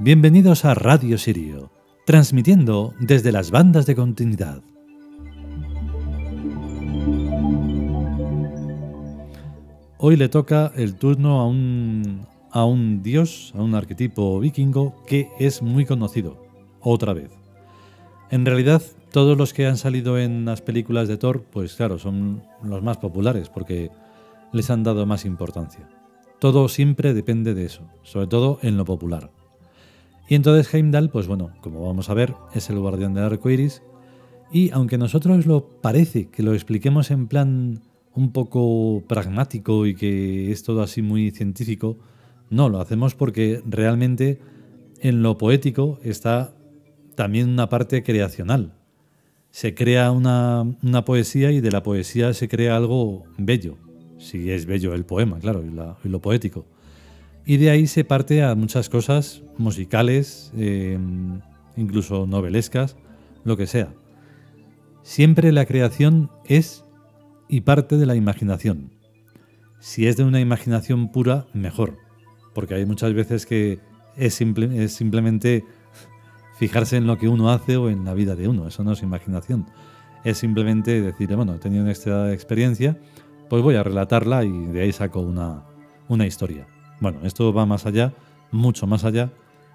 Bienvenidos a Radio Sirio, transmitiendo desde las bandas de continuidad. Hoy le toca el turno a un, a un dios, a un arquetipo vikingo que es muy conocido, otra vez. En realidad, todos los que han salido en las películas de Thor, pues claro, son los más populares porque les han dado más importancia. Todo siempre depende de eso, sobre todo en lo popular. Y entonces Heimdall, pues bueno, como vamos a ver, es el guardián del arco iris. Y aunque nosotros lo parece que lo expliquemos en plan un poco pragmático y que es todo así muy científico, no, lo hacemos porque realmente en lo poético está también una parte creacional. Se crea una, una poesía y de la poesía se crea algo bello si es bello el poema, claro, y, lo poético. Y de ahí se parte a muchas cosas musicales, eh, incluso novelescas, lo que sea. Siempre la creación es y parte de la imaginación. Si es de una imaginación pura, mejor, porque hay muchas veces que es, es simplemente fijarse en lo que uno hace o en la vida de uno, eso no es imaginación. Es simplemente decir, bueno, he tenido esta experiencia, pues voy a relatarla y de ahí saco una, una historia. Bueno, esto va más allá, mucho más allá,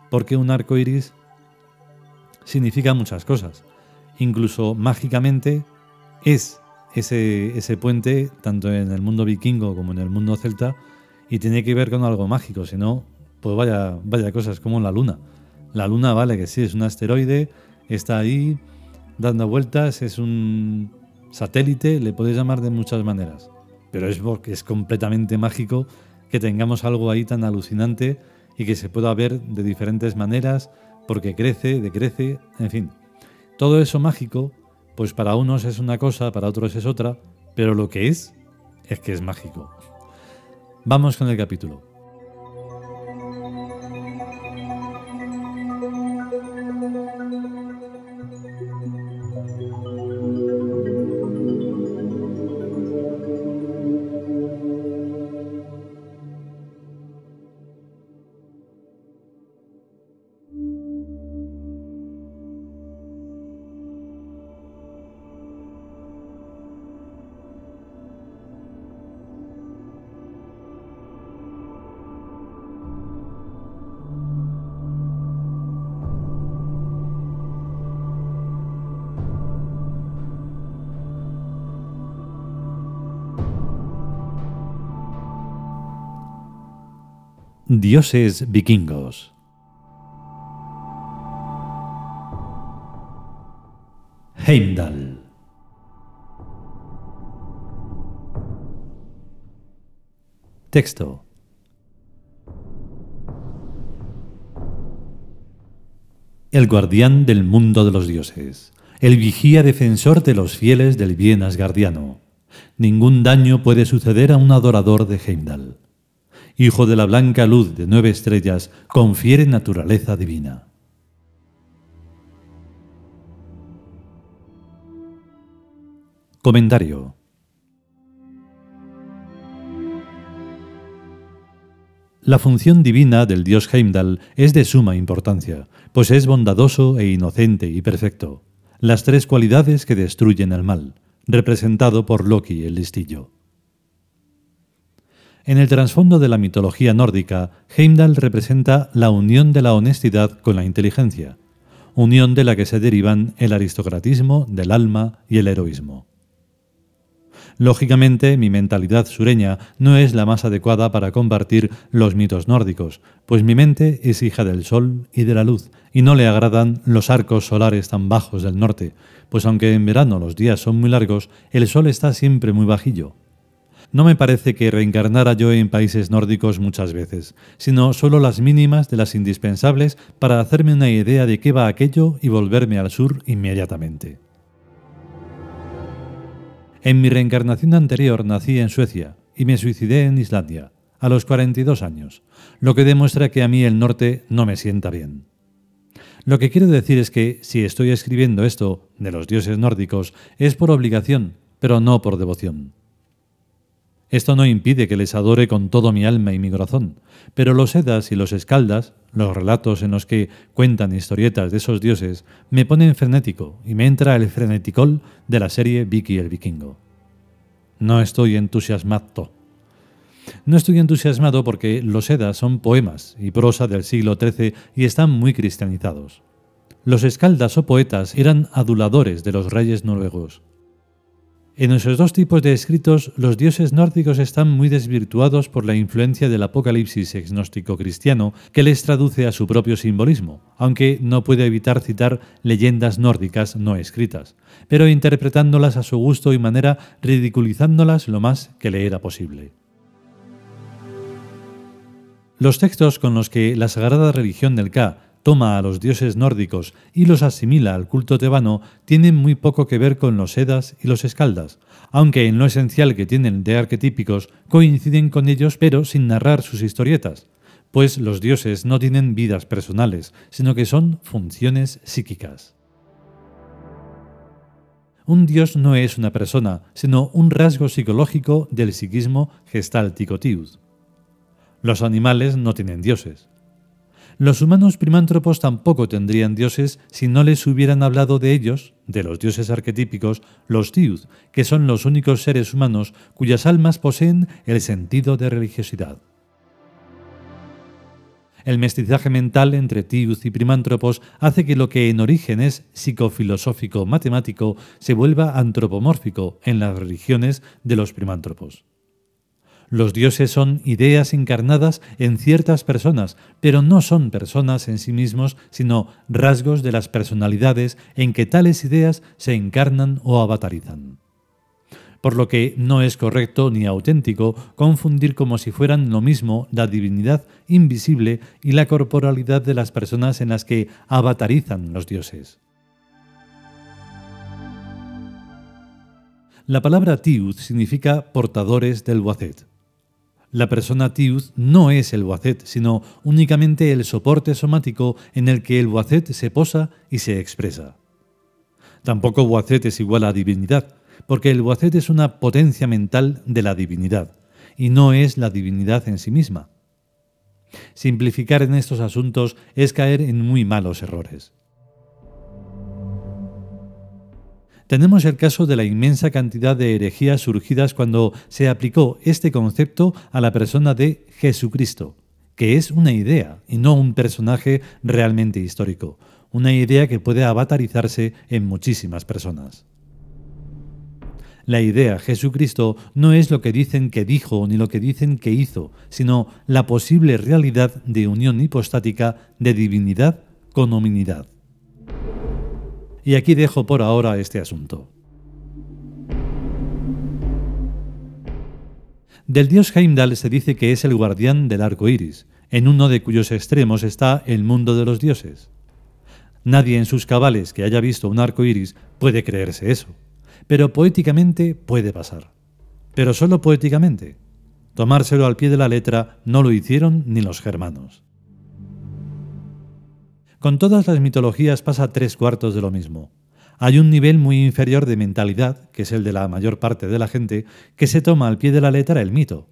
porque un arco iris significa muchas cosas. Incluso mágicamente es ese, ese puente, tanto en el mundo vikingo como en el mundo celta, y tiene que ver con algo mágico, si no, pues vaya, vaya cosas como la luna. La luna, vale, que sí, es un asteroide, está ahí dando vueltas, es un satélite, le podéis llamar de muchas maneras pero es es completamente mágico que tengamos algo ahí tan alucinante y que se pueda ver de diferentes maneras, porque crece, decrece, en fin. Todo eso mágico, pues para unos es una cosa, para otros es otra, pero lo que es, es que es mágico. Vamos con el capítulo. Dioses vikingos. Heimdall. Texto. El guardián del mundo de los dioses, el vigía defensor de los fieles del bien asgardiano. Ningún daño puede suceder a un adorador de Heimdall hijo de la blanca luz de nueve estrellas, confiere naturaleza divina. Comentario. La función divina del dios Heimdall es de suma importancia, pues es bondadoso e inocente y perfecto, las tres cualidades que destruyen el mal, representado por Loki el listillo. En el trasfondo de la mitología nórdica, Heimdall representa la unión de la honestidad con la inteligencia, unión de la que se derivan el aristocratismo del alma y el heroísmo. Lógicamente, mi mentalidad sureña no es la más adecuada para compartir los mitos nórdicos, pues mi mente es hija del sol y de la luz, y no le agradan los arcos solares tan bajos del norte, pues aunque en verano los días son muy largos, el sol está siempre muy bajillo, no me parece que reencarnara yo en países nórdicos muchas veces, sino solo las mínimas de las indispensables para hacerme una idea de qué va aquello y volverme al sur inmediatamente. En mi reencarnación anterior nací en Suecia y me suicidé en Islandia, a los 42 años, lo que demuestra que a mí el norte no me sienta bien. Lo que quiero decir es que si estoy escribiendo esto de los dioses nórdicos es por obligación, pero no por devoción. Esto no impide que les adore con todo mi alma y mi corazón, pero los Edas y los Escaldas, los relatos en los que cuentan historietas de esos dioses, me ponen frenético y me entra el freneticol de la serie Vicky el Vikingo. No estoy entusiasmado. No estoy entusiasmado porque los Edas son poemas y prosa del siglo XIII y están muy cristianizados. Los escaldas o poetas eran aduladores de los reyes noruegos. En esos dos tipos de escritos, los dioses nórdicos están muy desvirtuados por la influencia del apocalipsis gnóstico cristiano que les traduce a su propio simbolismo, aunque no puede evitar citar leyendas nórdicas no escritas, pero interpretándolas a su gusto y manera ridiculizándolas lo más que le era posible. Los textos con los que la sagrada religión del Ka toma a los dioses nórdicos y los asimila al culto tebano tienen muy poco que ver con los Edas y los Escaldas, aunque en lo esencial que tienen de arquetípicos coinciden con ellos pero sin narrar sus historietas, pues los dioses no tienen vidas personales, sino que son funciones psíquicas. Un dios no es una persona, sino un rasgo psicológico del psiquismo gestáltico Tiud. Los animales no tienen dioses. Los humanos primántropos tampoco tendrían dioses si no les hubieran hablado de ellos, de los dioses arquetípicos, los Tiud, que son los únicos seres humanos cuyas almas poseen el sentido de religiosidad. El mestizaje mental entre Tiud y primántropos hace que lo que en origen es psicofilosófico matemático se vuelva antropomórfico en las religiones de los primántropos. Los dioses son ideas encarnadas en ciertas personas, pero no son personas en sí mismos, sino rasgos de las personalidades en que tales ideas se encarnan o avatarizan. Por lo que no es correcto ni auténtico confundir como si fueran lo mismo la divinidad invisible y la corporalidad de las personas en las que avatarizan los dioses. La palabra tiud significa portadores del Wazet. La persona Tiud no es el Wacet, sino únicamente el soporte somático en el que el Wacet se posa y se expresa. Tampoco Wacet es igual a divinidad, porque el Wacet es una potencia mental de la divinidad, y no es la divinidad en sí misma. Simplificar en estos asuntos es caer en muy malos errores. Tenemos el caso de la inmensa cantidad de herejías surgidas cuando se aplicó este concepto a la persona de Jesucristo, que es una idea y no un personaje realmente histórico, una idea que puede avatarizarse en muchísimas personas. La idea Jesucristo no es lo que dicen que dijo ni lo que dicen que hizo, sino la posible realidad de unión hipostática de divinidad con hominidad. Y aquí dejo por ahora este asunto. Del dios Heimdall se dice que es el guardián del arco iris, en uno de cuyos extremos está el mundo de los dioses. Nadie en sus cabales que haya visto un arco iris puede creerse eso, pero poéticamente puede pasar. Pero solo poéticamente. Tomárselo al pie de la letra no lo hicieron ni los germanos. Con todas las mitologías pasa tres cuartos de lo mismo. Hay un nivel muy inferior de mentalidad, que es el de la mayor parte de la gente, que se toma al pie de la letra el mito.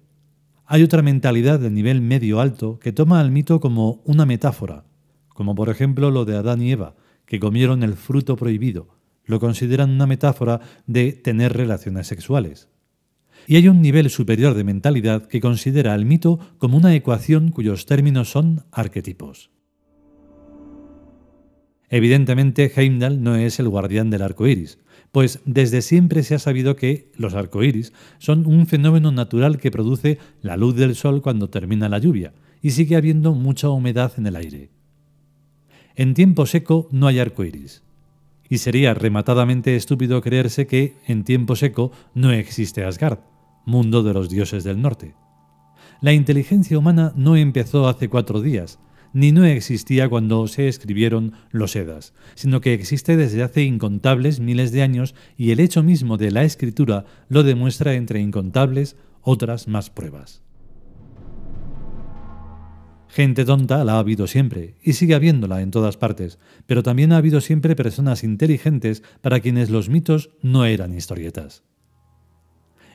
Hay otra mentalidad de nivel medio alto que toma al mito como una metáfora, como por ejemplo lo de Adán y Eva, que comieron el fruto prohibido. Lo consideran una metáfora de tener relaciones sexuales. Y hay un nivel superior de mentalidad que considera al mito como una ecuación cuyos términos son arquetipos. Evidentemente, Heimdall no es el guardián del arco iris, pues desde siempre se ha sabido que los arcoíris son un fenómeno natural que produce la luz del sol cuando termina la lluvia y sigue habiendo mucha humedad en el aire. En tiempo seco no hay arco iris, y sería rematadamente estúpido creerse que en tiempo seco no existe Asgard, mundo de los dioses del norte. La inteligencia humana no empezó hace cuatro días, ni no existía cuando se escribieron los Edas, sino que existe desde hace incontables miles de años y el hecho mismo de la escritura lo demuestra entre incontables otras más pruebas. Gente tonta la ha habido siempre, y sigue habiéndola en todas partes, pero también ha habido siempre personas inteligentes para quienes los mitos no eran historietas.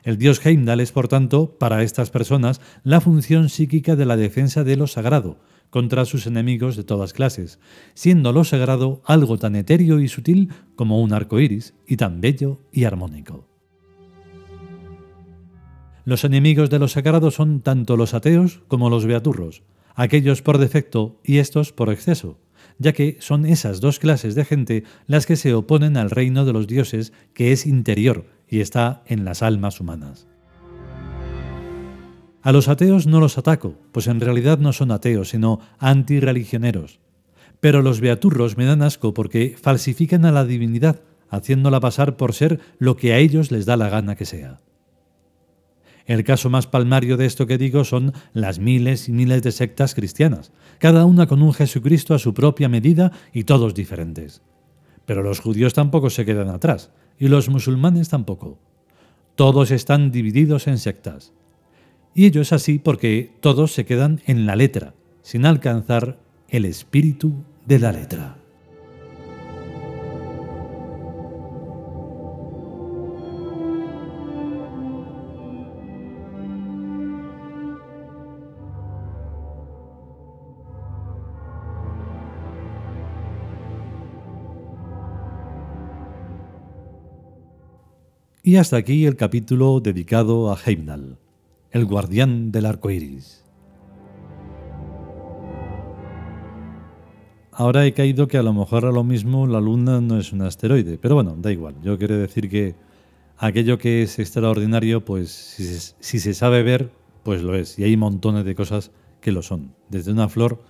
El dios Heimdall es, por tanto, para estas personas, la función psíquica de la defensa de lo sagrado contra sus enemigos de todas clases, siendo lo sagrado algo tan etéreo y sutil como un arco iris, y tan bello y armónico. Los enemigos de lo sagrado son tanto los ateos como los beaturros, aquellos por defecto y estos por exceso, ya que son esas dos clases de gente las que se oponen al reino de los dioses que es interior y está en las almas humanas. A los ateos no los ataco, pues en realidad no son ateos, sino antirreligioneros. Pero los beaturros me dan asco porque falsifican a la divinidad, haciéndola pasar por ser lo que a ellos les da la gana que sea. El caso más palmario de esto que digo son las miles y miles de sectas cristianas, cada una con un Jesucristo a su propia medida y todos diferentes. Pero los judíos tampoco se quedan atrás, y los musulmanes tampoco. Todos están divididos en sectas. Y ello es así porque todos se quedan en la letra, sin alcanzar el espíritu de la letra. Y hasta aquí el capítulo dedicado a Heimdall, el guardián del arco iris. Ahora he caído que a lo mejor a lo mismo la luna no es un asteroide, pero bueno, da igual. Yo quiero decir que aquello que es extraordinario, pues si se, si se sabe ver, pues lo es. Y hay montones de cosas que lo son. Desde una flor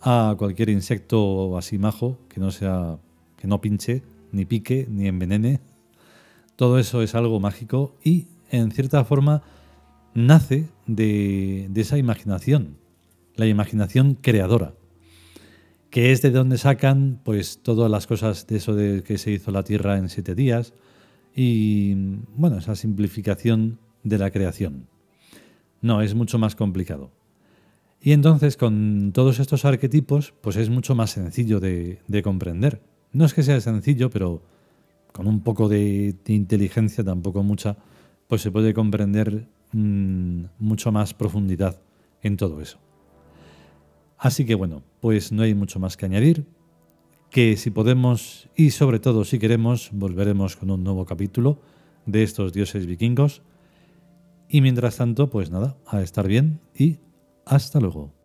a cualquier insecto así majo, que no sea, que no pinche, ni pique, ni envenene todo eso es algo mágico y, en cierta forma, nace de, esa imaginación, la imaginación creadora, que es de donde sacan pues todas las cosas de eso de que se hizo la Tierra en siete días y, bueno, esa simplificación de la creación. No, es mucho más complicado. Y entonces con todos estos arquetipos, pues es mucho más sencillo de, de comprender. No es que sea sencillo, pero con un poco de, inteligencia, tampoco mucha, pues se puede comprender mm, mucho más profundidad en todo eso. Así que bueno, pues no hay mucho más que añadir, que si podemos y sobre todo si queremos, volveremos con un nuevo capítulo de estos dioses vikingos. Y mientras tanto, pues nada, a estar bien y hasta luego.